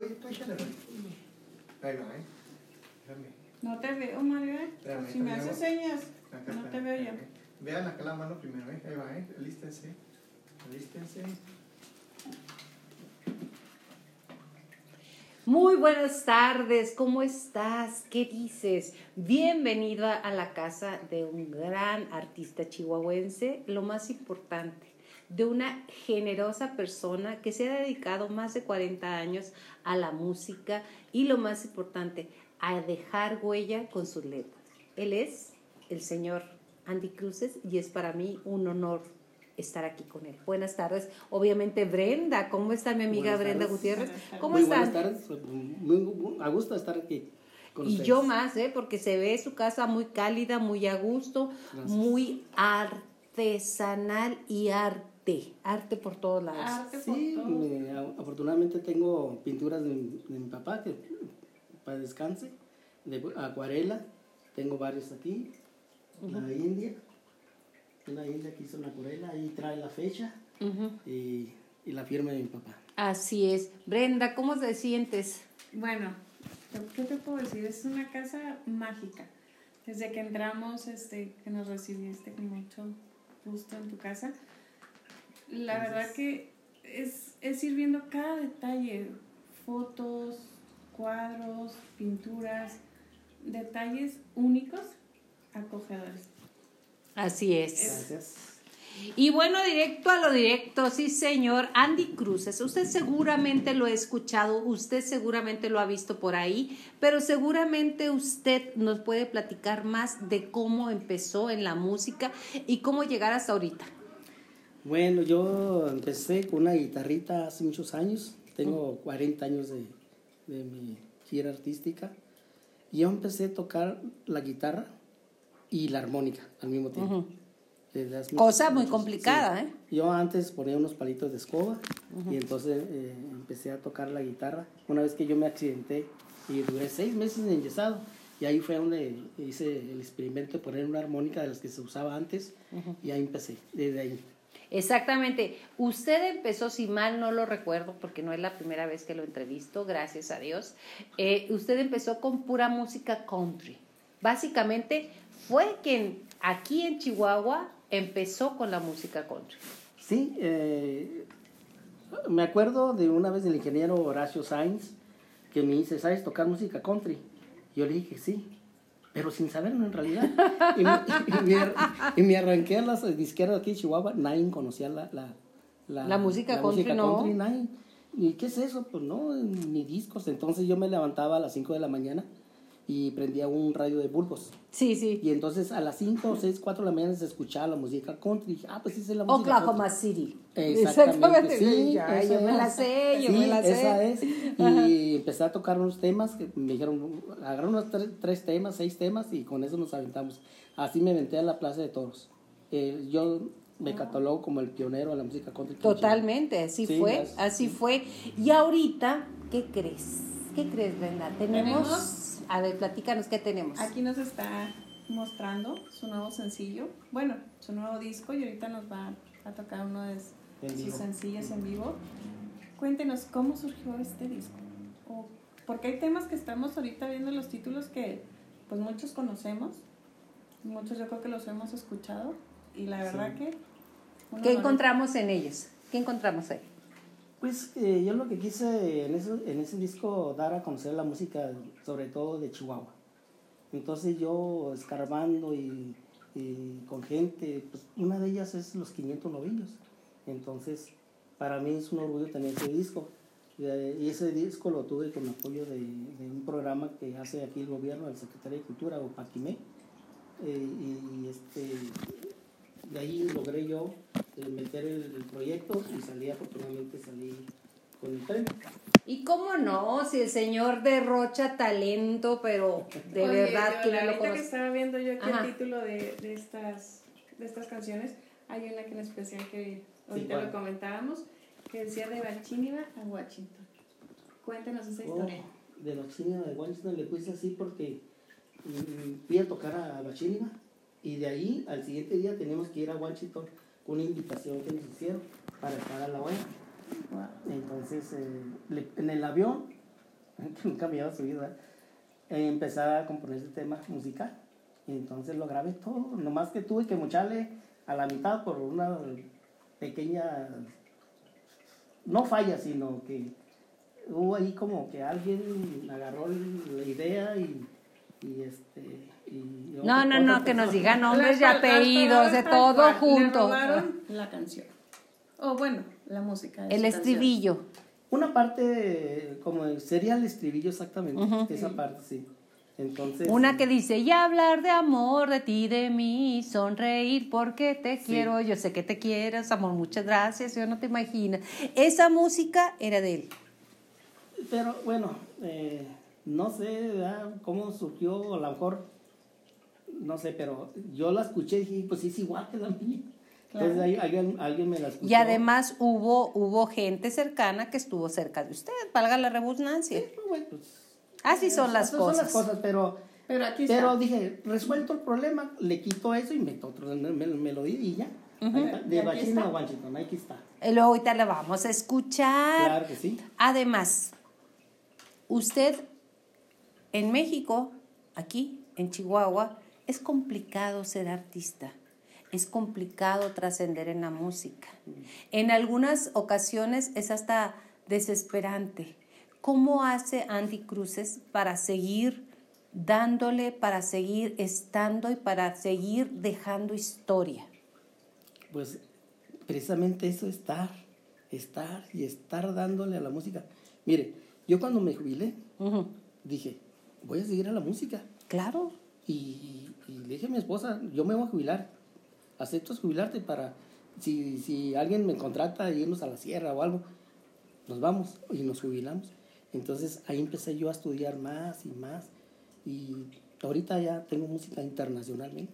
Ahí va, ¿eh? Déjame. No te veo, Mario. ¿eh? Espérame, si me haces señas, Acá, no espérame, te veo yo. Vean acá la mano primero, ¿eh? Ahí va, ¿eh? Alístense. Alístense. Muy buenas tardes, ¿cómo estás? ¿Qué dices? Bienvenida a la casa de un gran artista chihuahuense, lo más importante, de una generosa persona que se ha dedicado más de 40 años a la música y lo más importante, a dejar huella con sus letras. Él es el señor Andy Cruces y es para mí un honor estar aquí con él. Buenas tardes. Obviamente Brenda, ¿cómo está mi amiga Buenas Brenda tardes. Gutiérrez? ¿Cómo Muy están? buenas tardes, muy, muy a gusto estar aquí con Y ustedes. yo más, ¿eh? Porque se ve su casa muy cálida, muy a gusto, Gracias. muy artesanal y arte. Arte por todos lados. Arte Sí, por me- afortunadamente tengo pinturas de, mi- de mi papá que para descanse, de acuarela, tengo varios aquí, la India, una India que hizo una acuarela, ahí trae la fecha y, y la firma de mi papá. Así es. Brenda, ¿cómo te sientes? Bueno, ¿qué te puedo decir? Es una casa mágica. Desde que entramos, este, que nos recibiste con mucho gusto en tu casa, la verdad que es, es ir viendo cada detalle, fotos, cuadros, pinturas, detalles únicos, acogedores. Así es. Gracias. Y bueno, directo a lo directo, sí señor, Andy Cruces, usted seguramente lo ha escuchado, usted seguramente lo ha visto por ahí, pero seguramente usted nos puede platicar más de cómo empezó en la música y cómo llegar hasta ahorita. Bueno, yo empecé con una guitarrita hace muchos años. Tengo 40 años de, de mi gira artística. Y yo empecé a tocar la guitarra y la armónica al mismo tiempo. Desde hace Cosa muy muchos- complicada, sí. ¿eh? Yo antes ponía unos palitos de escoba y entonces eh, empecé a tocar la guitarra. Una vez que yo me accidenté y duré seis meses enyesado. Y ahí fue donde hice el experimento de poner una armónica de las que se usaba antes. Y ahí empecé, desde ahí. Exactamente. Usted empezó, si mal no lo recuerdo, porque no es la primera vez que lo entrevisto, gracias a Dios. eh, usted empezó con pura música country. Básicamente fue quien aquí en Chihuahua empezó con la música country. Sí, eh, me acuerdo de una vez del ingeniero Horacio Sainz que me dice, ¿sabes tocar música country? Yo le dije, sí, pero sin saberlo en realidad. y, me, y me- y me arranqué a las disqueras aquí de Chihuahua, nadie conocía la, la, La música country, no. nadie. ¿Y qué es eso? Pues no, ni discos. Entonces yo me levantaba a las 5 de la mañana y prendía un radio de bulbos. Sí, sí. Y entonces a las 5, 6, 4 de la mañana se escuchaba la música country. Dije, ah, pues sí, esa es la música country. Oklahoma City. Exactamente, sí, Ya, yo me la es. sé, yo Sí, me la sé. esa es. Y empecé a tocar unos temas que me dijeron, agarré unos tres, tres temas, seis temas y con eso nos aventamos. Así me aventé a la Plaza de Toros. Eh, yo me catalogo como el pionero de la música country. Totalmente, así Sí, fue, es- así fue. Y ahorita, ¿qué crees? ¿Qué crees, Brenda? Tenemos, Tenemos- a ver, platícanos qué tenemos. Aquí nos está mostrando su nuevo sencillo, bueno, su nuevo disco y ahorita nos va a tocar uno de sus sencillos en vivo. Cuéntenos cómo surgió este disco. O- porque hay temas que estamos ahorita viendo los títulos que pues muchos conocemos, muchos yo creo que los hemos escuchado y la verdad que... ¿Qué encontramos en ellos? ¿Qué encontramos ahí? Pues eh, yo lo que quise en ese, en ese disco dar a conocer la música, sobre todo de Chihuahua. Entonces yo escarbando y, y con gente, pues una de ellas es Los 500 Novillos. Entonces para mí es un orgullo tener ese disco. Y, eh, ese disco lo tuve con apoyo de, un programa que hace aquí el gobierno, el Secretario de Cultura, o Paquimé. Eh, y, este, de ahí logré yo meter el, el proyecto y salí, afortunadamente salí con el premio. Y cómo no, si el señor derrocha talento, pero de Oye, verdad yo, que no lo ahorita que conoce. estaba viendo yo aquí Ajá. el título de, de, estas, de estas canciones, hay una que en especial que ahorita ¿cuál? lo comentábamos, que decía de Bachíniva a Washington. Cuéntenos esa Oh, historia. de los chinos de Washington le puse así porque mm, fui a tocar a Bachíniva y de ahí al siguiente día teníamos que ir a Washington una invitación que nos hicieron para estar a la. Wow. Entonces, eh, en el avión que nunca me había subido. Eh, empecé a componer ese tema musical. Y entonces lo grabé todo, nomás que tuve que mocharle a la mitad por una pequeña, no falla, sino que hubo ahí como que alguien agarró la idea y este... y No, no, no, que nos digan nombres y apellidos, de todo junto. la canción. O bueno, la música. El estribillo. Una parte como sería el estribillo exactamente, esa parte sí. Entonces... Una que dice, y hablar de amor, de ti, de mí, sonreír porque te Sí. quiero, yo sé que te quieres, amor, muchas gracias, yo no te imagino. Esa música era de él. Pero bueno, eh, no sé ¿verdad? cómo surgió, a lo mejor, no sé, pero yo la escuché y dije, pues sí, es igual que la mía. Entonces ahí alguien, alguien me la escuchó. Y además hubo, hubo gente cercana que estuvo cerca de usted, valga la redundancia. Sí, pues, bueno, pues, Así son las cosas. Son las cosas, pero, Pero aquí pero está. dije, resuelto el problema, le quito eso y meto otro me- me- melodía y ya. Está, Y De está. a Washington, aquí está. Y luego ahorita la vamos a escuchar. Claro que sí. Además, usted en México, aquí en Chihuahua, es complicado ser artista. Es complicado trascender en la música. En algunas ocasiones es hasta desesperante. ¿Cómo hace Andy Cruces para seguir dándole, para seguir estando y para seguir dejando historia? Pues precisamente eso, estar, estar y estar dándole a la música. Mire, yo cuando me jubilé, dije, voy a seguir a la música. Claro. Y, y le dije a mi esposa, yo me voy a jubilar. ¿Aceptas jubilarte para, si, si alguien me contrata irnos a la sierra o algo, nos vamos y nos jubilamos? Entonces ahí empecé yo a estudiar más y más. Y ahorita ya tengo música internacionalmente.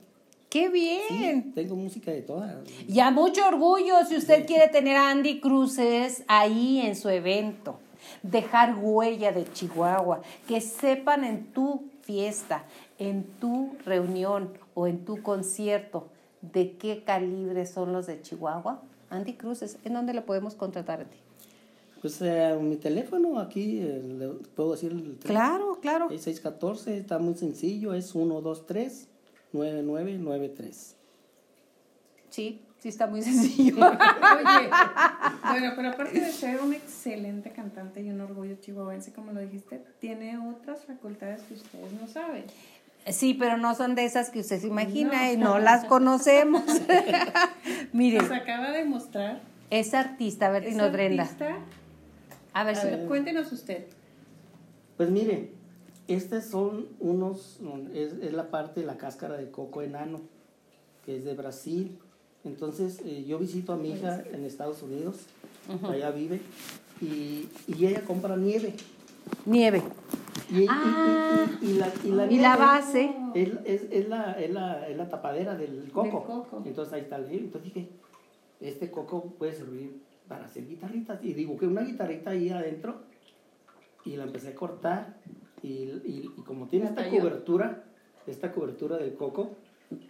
¡Qué Sí, bien! tengo música de toda. Ya mucho orgullo si usted quiere tener a Andy Cruces ahí en su evento. Dejar huella de Chihuahua, que sepan en tu fiesta, en tu reunión o en tu concierto de qué calibre son los de Chihuahua. Andy Cruces, ¿en dónde le podemos contratar a ti? Pues eh, mi teléfono aquí, eh, le puedo decir el teléfono. Claro, claro. Es 614, está muy sencillo, es 123 9993. Sí, sí está muy sencillo. Oye, bueno, pero aparte de ser un excelente cantante y un orgullo chihuahuense, como lo dijiste, tiene otras facultades que ustedes no saben. Sí, pero no son de esas que usted se imagina No. y no las conocemos. Mire, Nos acaba de mostrar. es artista, a ver, es Brenda. artista. A ver A si ver, cuéntenos usted. Pues mire, estos son unos, es, es la parte de la cáscara de coco enano, que es de Brasil. Entonces eh, yo visito a mi hija en Estados Unidos, allá vive, y, y ella compra nieve. Nieve. Y, Ah. y- y- la, y la Y la base. Es, es, es la, es, la, es la tapadera del coco. coco. Entonces ahí está el nieve. Entonces dije, este coco puede servir para hacer guitarritas. Y dibujé una guitarrita ahí adentro y la empecé a cortar. Y, y, y como tiene esta cobertura, esta cobertura del coco,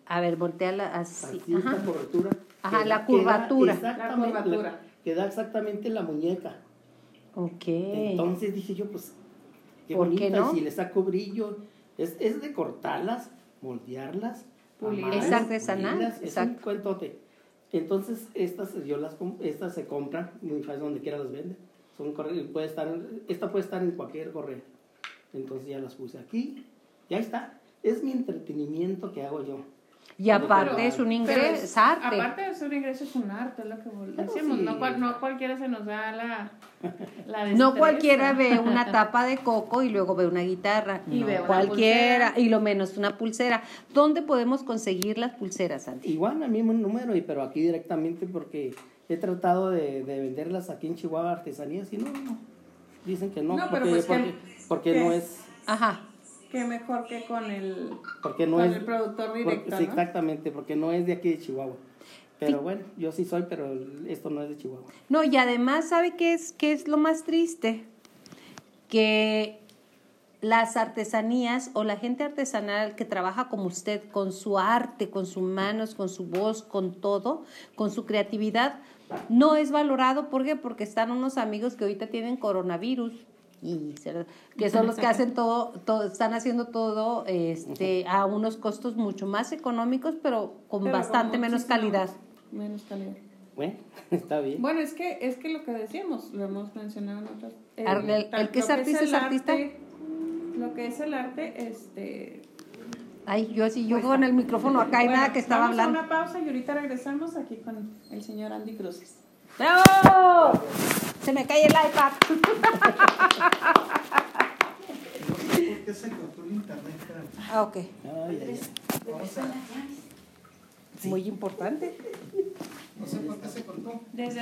A ver, volteala así. así Ajá. esta cobertura. Ajá, queda- la curvatura. exactamente- La curvatura. queda exactamente la muñeca. Ok. Entonces dije yo, pues, qué ¿Por qué bonita, no? y si le saco brillo, es, es de cortarlas, moldearlas, Pulirlas. amarlas, Es artesanal, pulirlas, es un exacto. cuentote. Entonces, estas yo las estas se compran, muy fácil donde quiera las venden. Son corre- puede estar, esta puede estar en cualquier correo. Entonces ya las puse aquí, y ahí está. Es mi entretenimiento que hago yo. Y aparte Pero- es un ingreso, es arte. Aparte de ser un ingreso, es un arte, es lo que sí. No, cual- no cualquiera se nos da la, la No cualquiera ve una tapa de coco y luego ve una guitarra. Y No ve una cualquiera, pulsera. y lo menos una pulsera. ¿Dónde podemos conseguir las pulseras, Santi? Igual al mismo número, y pero aquí directamente porque he tratado de, de venderlas aquí en Chihuahua artesanías y no, no. Dicen que no, No, pero porque, pues que- porque, porque que- no es Ajá. Qué mejor que con el, porque no con es el productor porque- directo, sí, ¿no? exactamente, porque no es de aquí de Chihuahua. Pero bueno, yo sí soy, pero esto no es de Chihuahua. No, y además, ¿sabe qué es, qué es lo más triste? Que las artesanías o la gente artesanal que trabaja como usted, con su arte, con sus manos, con su voz, con todo, con su creatividad, no es valorado. ¿Por qué? Porque están unos amigos que ahorita tienen coronavirus y que son los que hacen todo, todo están haciendo todo este a unos costos mucho más económicos, pero con Pero bastante con menos calidad. Menos calidad. Bueno, está bien. Bueno, es que es que lo que decíamos, lo hemos mencionado en otras. eh, el- tal- el que es lo artista el es artista. arte, lo que es el arte, este. Ay, yo así, yo con el micrófono acá y Bueno, nada que estaba vamos hablando. A una pausa y ahorita regresamos aquí con el señor Andy Cruces. ¡Bravo! Se me cae el iPad. No sé por qué se cortó el internet. Ah, ok. Muy importante. No sé por qué se cortó. Desde